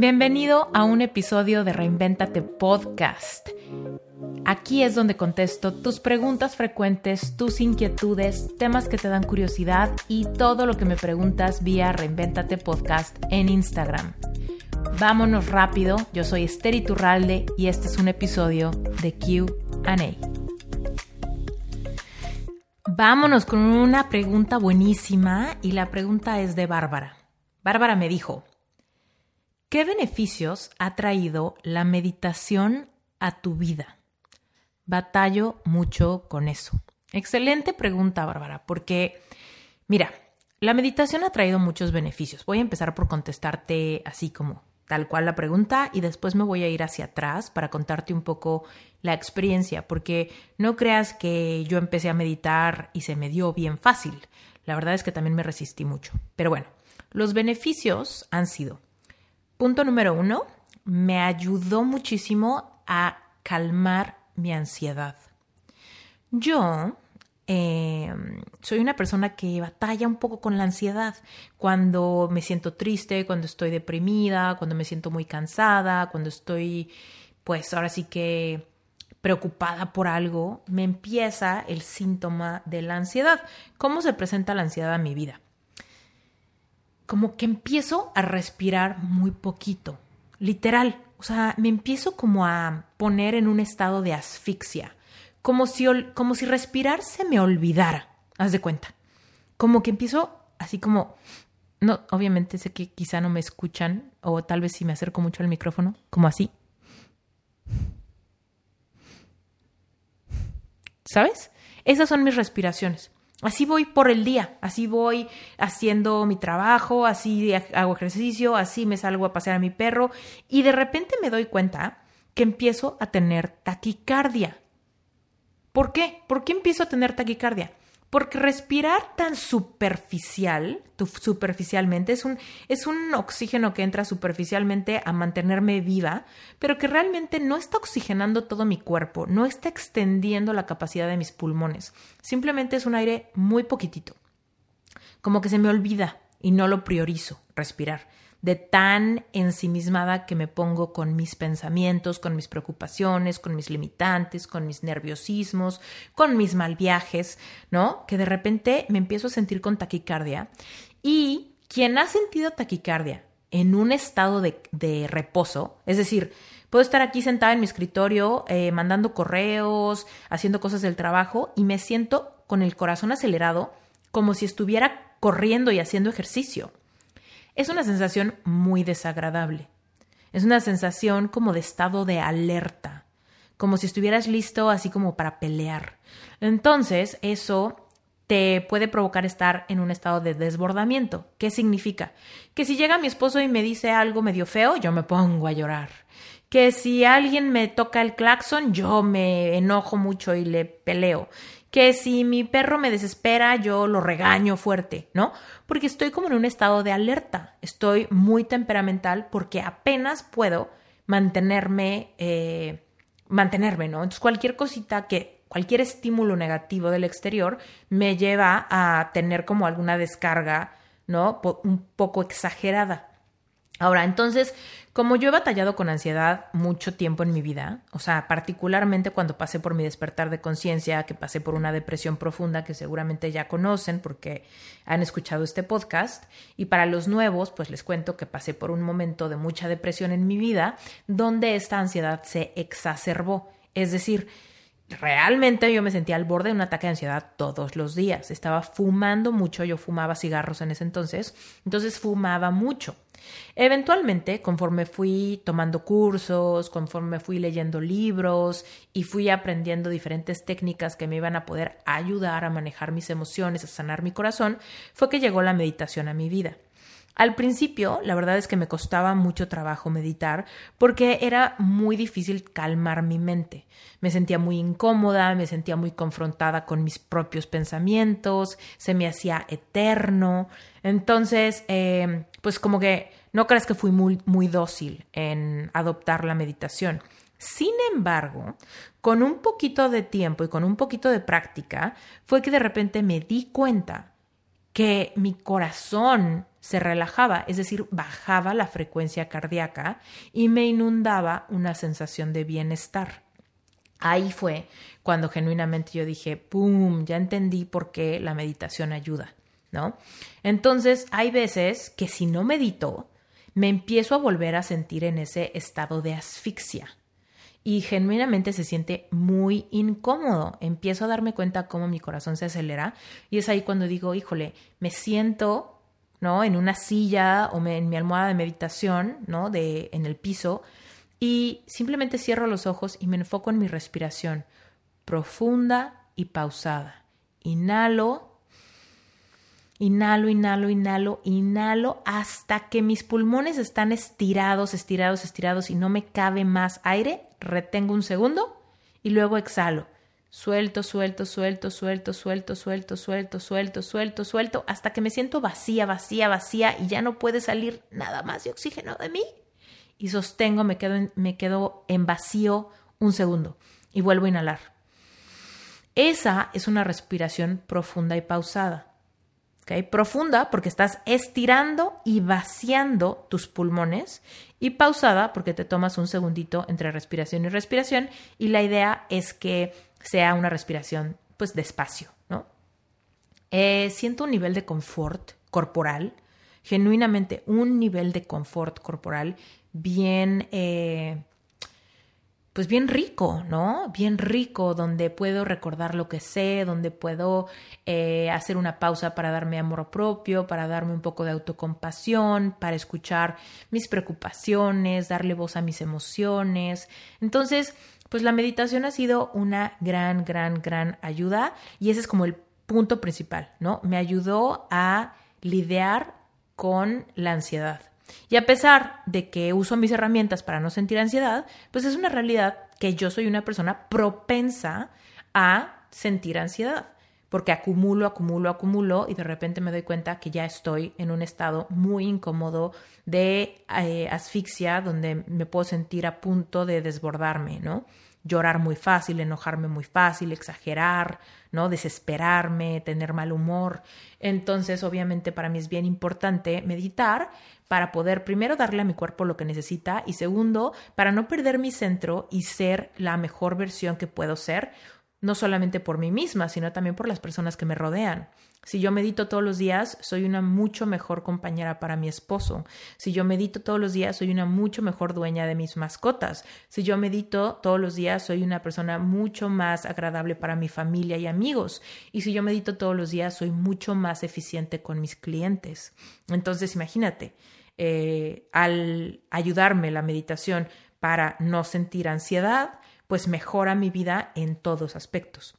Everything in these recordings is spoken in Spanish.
Bienvenido a un episodio de Reinventate Podcast. Aquí es donde contesto tus preguntas frecuentes, tus inquietudes, temas que te dan curiosidad y todo lo que me preguntas vía Reinventate Podcast en Instagram. Vámonos rápido, yo soy Esther Iturralde y este es un episodio de QA. Vámonos con una pregunta buenísima y la pregunta es de Bárbara. Bárbara me dijo, ¿Qué beneficios ha traído la meditación a tu vida? Batallo mucho con eso. Excelente pregunta, Bárbara, porque, mira, la meditación ha traído muchos beneficios. Voy a empezar por contestarte así como tal cual la pregunta y después me voy a ir hacia atrás para contarte un poco la experiencia, porque no creas que yo empecé a meditar y se me dio bien fácil. La verdad es que también me resistí mucho. Pero bueno, los beneficios han sido Punto número uno, me ayudó muchísimo a calmar mi ansiedad. Yo em, soy una persona que batalla un poco con la ansiedad. Cuando me siento triste, cuando estoy deprimida, cuando me siento muy cansada, cuando estoy, pues ahora sí que preocupada por algo, me empieza el síntoma de la ansiedad. ¿Cómo se presenta la ansiedad a mi vida? Como que empiezo a respirar muy poquito, literal. O sea, me empiezo como a poner en un estado de asfixia, como si, como si respirar se me olvidara, haz de cuenta. Como que empiezo así como, no, obviamente sé que quizá no me escuchan, o tal vez si me acerco mucho al micrófono, como así. ¿Sabes? Esas son mis respiraciones. Así voy por el día, así voy haciendo mi trabajo, así hago ejercicio, así me salgo a pasear a mi perro y de repente me doy cuenta que empiezo a tener taquicardia. ¿Por qué? ¿Por qué empiezo a tener taquicardia? Porque respirar tan superficial, superficialmente, es un, es un oxígeno que entra superficialmente a mantenerme viva, pero que realmente no está oxigenando todo mi cuerpo, no está extendiendo la capacidad de mis pulmones. Simplemente es un aire muy poquitito. Como que se me olvida y no lo priorizo, respirar de tan ensimismada que me pongo con mis pensamientos, con mis preocupaciones, con mis limitantes, con mis nerviosismos, con mis mal viajes, ¿no? Que de repente me empiezo a sentir con taquicardia. Y quien ha sentido taquicardia en un estado de, reposo, es decir, puedo estar aquí sentada en mi escritorio eh, mandando correos, haciendo cosas del trabajo y me siento con el corazón acelerado como si estuviera corriendo y haciendo ejercicio es una sensación muy desagradable. Es una sensación como de estado de alerta, como si estuvieras listo así como para pelear. Entonces, eso te puede provocar estar en un estado de desbordamiento. ¿Qué significa? Que si llega mi esposo y me dice algo medio feo, yo me pongo a llorar. Que si alguien me toca el claxon, yo me enojo mucho y le peleo que si mi perro me desespera, yo lo regaño fuerte, ¿no? Porque estoy como en un estado de alerta, estoy muy temperamental porque apenas puedo mantenerme, eh, mantenerme, ¿no? Entonces cualquier cosita que, cualquier estímulo negativo del exterior me lleva a tener como alguna descarga, ¿no? Un poco exagerada. Ahora, entonces, como yo he batallado con ansiedad mucho tiempo en mi vida, o sea, particularmente cuando pasé por mi despertar de conciencia, que pasé por una depresión profunda que seguramente ya conocen porque han escuchado este podcast, y para los nuevos, pues les cuento que pasé por un momento de mucha depresión en mi vida, donde esta ansiedad se exacerbó. Es decir, realmente yo me sentía al borde de un ataque de ansiedad todos los días. Estaba fumando mucho, yo fumaba cigarros en ese entonces, entonces fumaba mucho. Eventualmente, conforme fui tomando cursos, conforme fui leyendo libros y fui aprendiendo diferentes técnicas que me iban a poder ayudar a manejar mis emociones, a sanar mi corazón, fue que llegó la meditación a mi vida. Al principio, la verdad es que me costaba mucho trabajo meditar porque era muy difícil calmar mi mente. Me sentía muy incómoda, me sentía muy confrontada con mis propios pensamientos, se me hacía eterno. Entonces, eh, pues como que no creas que fui muy, muy dócil en adoptar la meditación. Sin embargo, con un poquito de tiempo y con un poquito de práctica, fue que de repente me di cuenta que mi corazón se relajaba, es decir, bajaba la frecuencia cardíaca y me inundaba una sensación de bienestar. Ahí fue cuando genuinamente yo dije, ¡pum!, ya entendí por qué la meditación ayuda, ¿no? Entonces, hay veces que si no medito, me empiezo a volver a sentir en ese estado de asfixia y genuinamente se siente muy incómodo. Empiezo a darme cuenta cómo mi corazón se acelera y es ahí cuando digo, híjole, me siento, ¿no? En una silla o en mi almohada de meditación, ¿no? De, en el piso y simplemente cierro los ojos y me enfoco en mi respiración profunda y pausada. Inhalo, inhalo, inhalo, inhalo, inhalo hasta que mis pulmones están estirados, estirados, estirados y no me cabe más aire. Retengo un segundo y luego exhalo. Suelto, suelto, suelto, suelto, suelto, suelto, suelto, suelto, suelto, suelto, hasta que me siento vacía, vacía, vacía y ya no puede salir nada más de oxígeno de mí y sostengo, me quedo en, me quedo en vacío un segundo y vuelvo a inhalar. Esa es una respiración profunda y pausada. ¿Okay? Profunda porque estás estirando y vaciando tus pulmones y pausada porque te tomas un segundito entre respiración y respiración y la idea es que sea una respiración pues despacio, ¿no? Eh, siento un nivel de confort corporal, genuinamente un nivel de confort corporal bien, eh, pues bien rico, ¿no? Bien rico, donde puedo recordar lo que sé, donde puedo eh, hacer una pausa para darme amor propio, para darme un poco de autocompasión, para escuchar mis preocupaciones, darle voz a mis emociones. Entonces, pues la meditación ha sido una gran, gran, gran ayuda y ese es como el punto principal, ¿no? Me ayudó a lidiar con la ansiedad. Y a pesar de que uso mis herramientas para no sentir ansiedad, pues es una realidad que yo soy una persona propensa a sentir ansiedad, porque acumulo, acumulo, acumulo y de repente me doy cuenta que ya estoy en un estado muy incómodo de eh, asfixia, donde me puedo sentir a punto de desbordarme, ¿no? Llorar muy fácil, enojarme muy fácil, exagerar, ¿no? Desesperarme, tener mal humor. Entonces, obviamente, para mí es bien importante meditar para poder primero darle a mi cuerpo lo que necesita y segundo, para no perder mi centro y ser la mejor versión que puedo ser, no solamente por mí misma, sino también por las personas que me rodean. Si yo medito todos los días, soy una mucho mejor compañera para mi esposo. Si yo medito todos los días, soy una mucho mejor dueña de mis mascotas. Si yo medito todos los días, soy una persona mucho más agradable para mi familia y amigos. Y si yo medito todos los días, soy mucho más eficiente con mis clientes. Entonces, imagínate, eh, al ayudarme la meditación para no sentir ansiedad, pues mejora mi vida en todos aspectos.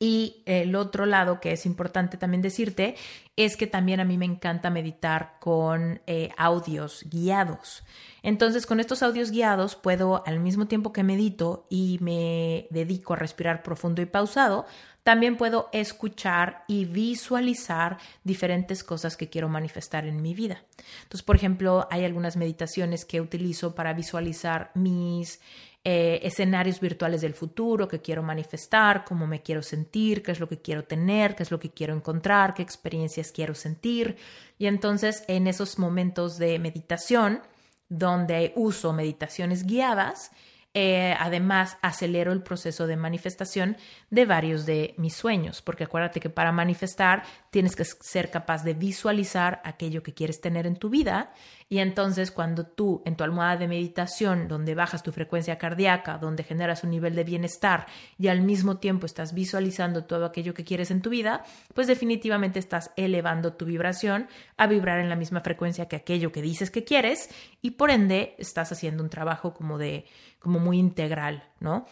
Y el otro lado que es importante también decirte es que también a mí me encanta meditar con eh, audios guiados. Entonces, con estos audios guiados puedo, al mismo tiempo que medito y me dedico a respirar profundo y pausado, también puedo escuchar y visualizar diferentes cosas que quiero manifestar en mi vida. Entonces, por ejemplo, hay algunas meditaciones que utilizo para visualizar mis eh, escenarios virtuales del futuro que quiero manifestar, cómo me quiero sentir, qué es lo que quiero tener, qué es lo que quiero encontrar, qué experiencias quiero sentir. Y entonces en esos momentos de meditación, donde uso meditaciones guiadas, eh, además acelero el proceso de manifestación de varios de mis sueños, porque acuérdate que para manifestar tienes que ser capaz de visualizar aquello que quieres tener en tu vida y entonces cuando tú en tu almohada de meditación, donde bajas tu frecuencia cardíaca, donde generas un nivel de bienestar y al mismo tiempo estás visualizando todo aquello que quieres en tu vida, pues definitivamente estás elevando tu vibración a vibrar en la misma frecuencia que aquello que dices que quieres y por ende estás haciendo un trabajo como de como muy integral, ¿no?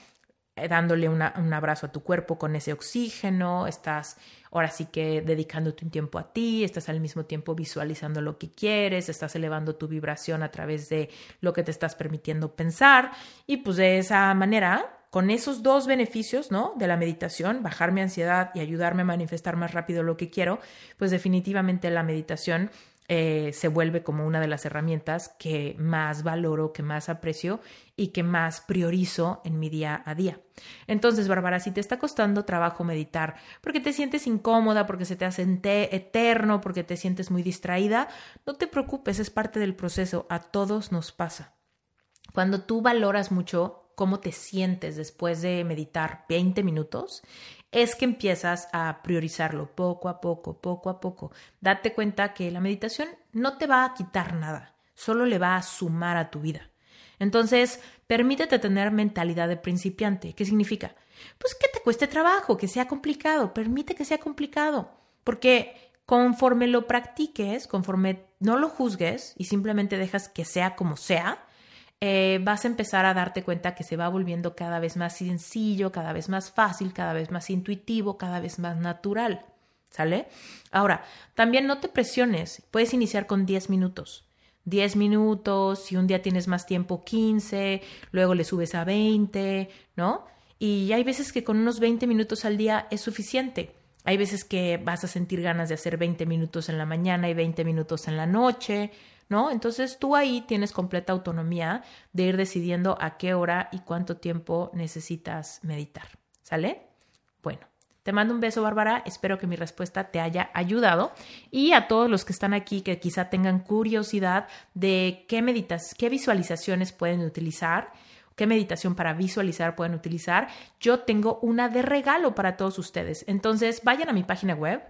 Eh, dándole un abrazo a tu cuerpo con ese oxígeno, estás ahora sí que dedicándote un tiempo a ti, estás al mismo tiempo visualizando lo que quieres, estás elevando tu vibración a través de lo que te estás permitiendo pensar y pues de esa manera con esos dos beneficios, ¿no? De la meditación, bajar mi ansiedad y ayudarme a manifestar más rápido lo que quiero, pues definitivamente la meditación eh, se vuelve como una de las herramientas que más valoro, que más aprecio y que más priorizo en mi día a día. Entonces, Bárbara, si te está costando trabajo meditar porque te sientes incómoda, porque se te hace eterno, porque te sientes muy distraída, no te preocupes, es parte del proceso, a todos nos pasa. Cuando tú valoras mucho cómo te sientes después de meditar 20 minutos, es que empiezas a priorizarlo poco a poco, poco a poco. Date cuenta que la meditación no te va a quitar nada, solo le va a sumar a tu vida. Entonces, permítete tener mentalidad de principiante. ¿Qué significa? Pues que te cueste trabajo, que sea complicado, permite que sea complicado, porque conforme lo practiques, conforme no lo juzgues y simplemente dejas que sea como sea, eh, vas a empezar a darte cuenta que se va volviendo cada vez más sencillo, cada vez más fácil, cada vez más intuitivo, cada vez más natural. ¿Sale? Ahora, también no te presiones, puedes iniciar con 10 minutos. 10 minutos, si un día tienes más tiempo, 15, luego le subes a 20, ¿no? Y hay veces que con unos 20 minutos al día es suficiente. Hay veces que vas a sentir ganas de hacer 20 minutos en la mañana y 20 minutos en la noche, Entonces tú ahí tienes completa autonomía de ir decidiendo a qué hora y cuánto tiempo necesitas meditar. ¿Sale? Bueno. Te mando un beso, Bárbara. Espero que mi respuesta te haya ayudado. Y a todos los que están aquí que quizá tengan curiosidad de qué meditas, qué visualizaciones pueden utilizar, qué meditación para visualizar pueden utilizar, yo tengo una de regalo para todos ustedes. Entonces, vayan a mi página web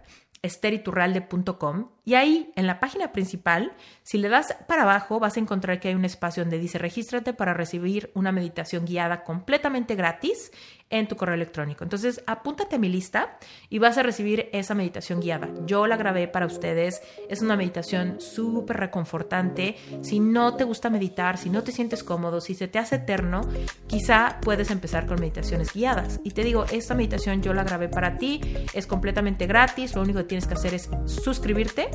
esteriturralde.com y ahí en la página principal, si le das para abajo, vas a encontrar que hay un espacio donde dice regístrate para recibir una meditación guiada completamente gratis en tu correo electrónico. Entonces, apúntate a mi lista y vas a recibir esa meditación guiada. Yo la grabé para ustedes. Es una meditación súper reconfortante. Si no te gusta meditar, si no te sientes cómodo, si se te hace eterno, quizá puedes empezar con meditaciones guiadas. Y te digo, esta meditación yo la grabé para ti. Es completamente gratis. Lo único que tienes que hacer es suscribirte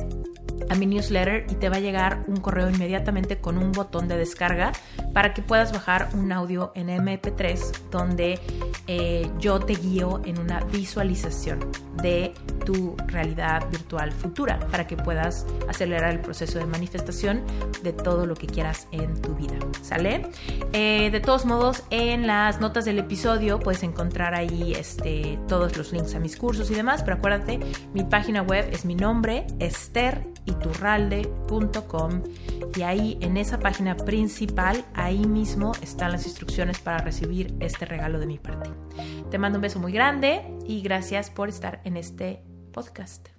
a mi newsletter y te va a llegar un correo inmediatamente con un botón de descarga para que puedas bajar un audio en MP3 donde eh, yo te guío en una visualización de tu realidad virtual futura para que puedas acelerar el proceso de manifestación de todo lo que quieras en tu vida. ¿Sale? Eh, de todos modos, en las notas del episodio puedes encontrar ahí este, todos los links a mis cursos y demás, pero acuérdate, mi página web es mi nombre, esteriturralde.com y ahí en esa página principal, ahí mismo están las instrucciones para recibir este regalo de mi parte. Te mando un beso muy grande y gracias por estar en este podcast.